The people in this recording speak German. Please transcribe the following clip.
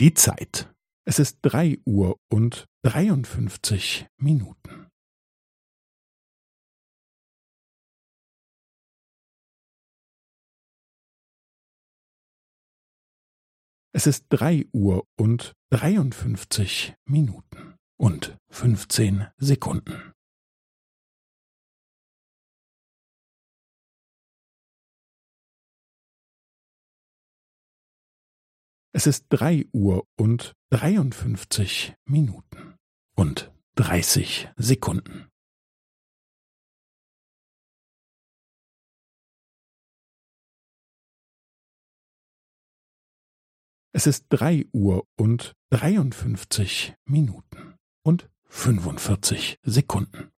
Die Zeit. Es ist drei Uhr und dreiundfünfzig Minuten. Es ist drei Uhr und dreiundfünfzig Minuten und fünfzehn Sekunden. Es ist drei Uhr und dreiundfünfzig Minuten und dreißig Sekunden. Es ist drei Uhr und dreiundfünfzig Minuten und fünfundvierzig Sekunden.